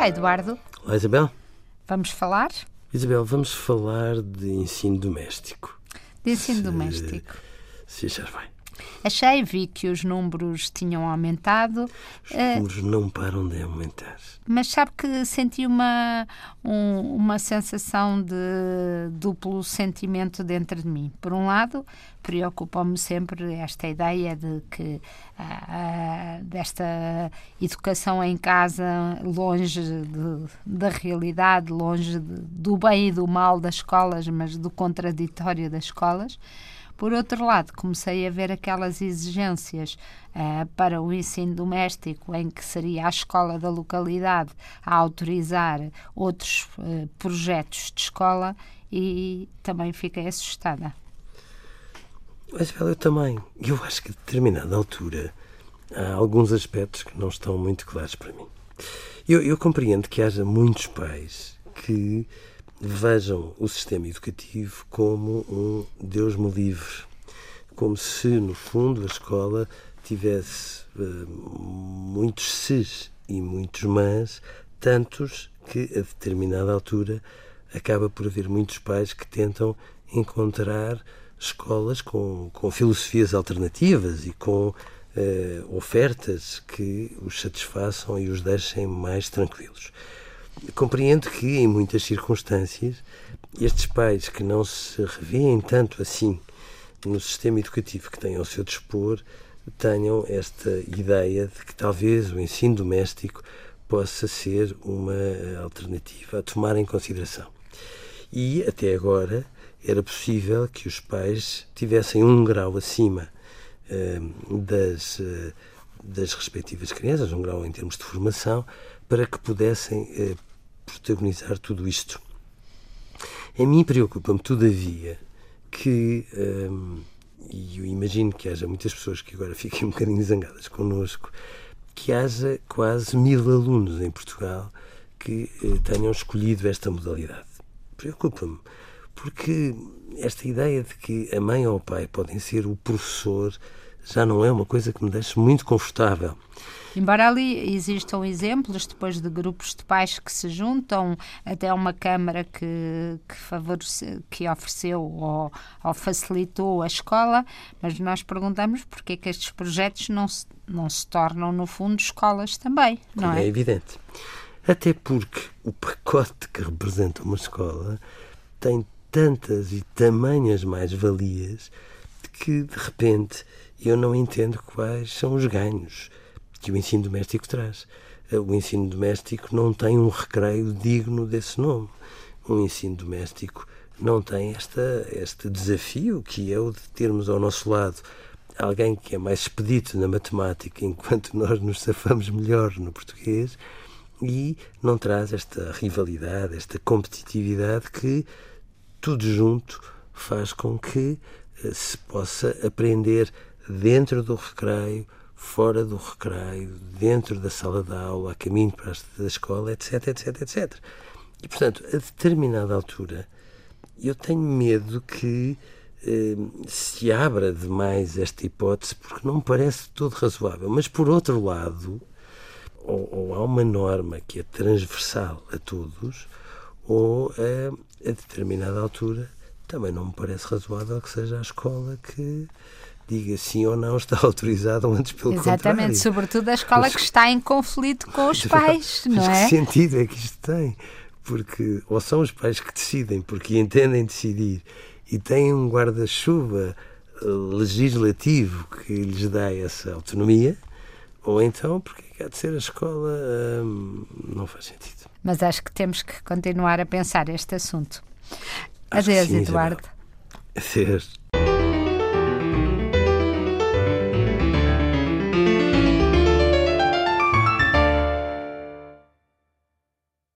Olá, Eduardo. Olá, Isabel. Vamos falar? Isabel, vamos falar de ensino doméstico. De ensino se, doméstico. Se achar bem. Achei, vi que os números tinham aumentado. Os uh, números não param de aumentar. Mas sabe que senti uma, um, uma sensação de duplo sentimento dentro de mim. Por um lado, preocupa-me sempre esta ideia de que uh, desta educação em casa, longe de, da realidade, longe de, do bem e do mal das escolas, mas do contraditório das escolas. Por outro lado, comecei a ver aquelas exigências uh, para o ensino doméstico, em que seria a escola da localidade a autorizar outros uh, projetos de escola e também fiquei assustada. Mas, eu também. Eu acho que a determinada altura há alguns aspectos que não estão muito claros para mim. Eu, eu compreendo que haja muitos pais que vejam o sistema educativo como um Deus me livre, como se, no fundo, a escola tivesse uh, muitos ses e muitos mas, tantos que, a determinada altura, acaba por haver muitos pais que tentam encontrar escolas com, com filosofias alternativas e com uh, ofertas que os satisfaçam e os deixem mais tranquilos. Compreendo que, em muitas circunstâncias, estes pais que não se revêem tanto assim no sistema educativo que têm ao seu dispor tenham esta ideia de que talvez o ensino doméstico possa ser uma alternativa a tomar em consideração. E, até agora, era possível que os pais tivessem um grau acima uh, das, uh, das respectivas crianças, um grau em termos de formação, para que pudessem uh, protagonizar tudo isto. A mim preocupa-me, todavia, que, hum, e eu imagino que haja muitas pessoas que agora fiquem um bocadinho zangadas connosco, que haja quase mil alunos em Portugal que eh, tenham escolhido esta modalidade. Preocupa-me, porque esta ideia de que a mãe ou o pai podem ser o professor já não é uma coisa que me deixe muito confortável. Embora ali existam exemplos depois de grupos de pais que se juntam, até uma Câmara que, que, favorece, que ofereceu ou, ou, facilitou a escola, mas nós perguntamos porque é que estes projetos não se, não se tornam, no fundo, escolas também, não é? É evidente. Até porque o pacote que representa uma escola tem tantas e tamanhas mais-valias que, de repente, eu não entendo quais são os ganhos que o ensino doméstico traz. Eh, o ensino doméstico não tem um recreio digno desse nome. Um ensino doméstico não tem esta, este desafio que é o de termos ao nosso lado alguém que é mais expedito na matemática enquanto nós nos safamos melhor no português e não traz esta rivalidade, esta competitividade que tudo junto faz com que eh, se possa aprender dentro do recreio, fora do recreio, dentro da sala de aula, a caminho para a escola, etc, etc, etc. E, portanto, a determinada altura, eu tenho medo que eh, se abra demais esta hipótese, porque não me parece todo razoável. Mas, por outro lado, ou, ou há uma norma que é transversal a todos, ou a, a determinada altura também não me parece razoável que seja a escola que diga sim ou não está autorizado antes pelo Exatamente, contrário. Exatamente, sobretudo a escola Mas, que está em conflito com os pais, não é? que sentido é que isto tem? Porque ou são os pais que decidem porque entendem decidir e têm um guarda-chuva eh, legislativo que lhes dá essa autonomia, ou então porque há de ser a escola hum, não faz sentido. Mas acho que temos que continuar a pensar este assunto. Adeus, Eduardo. Adeus.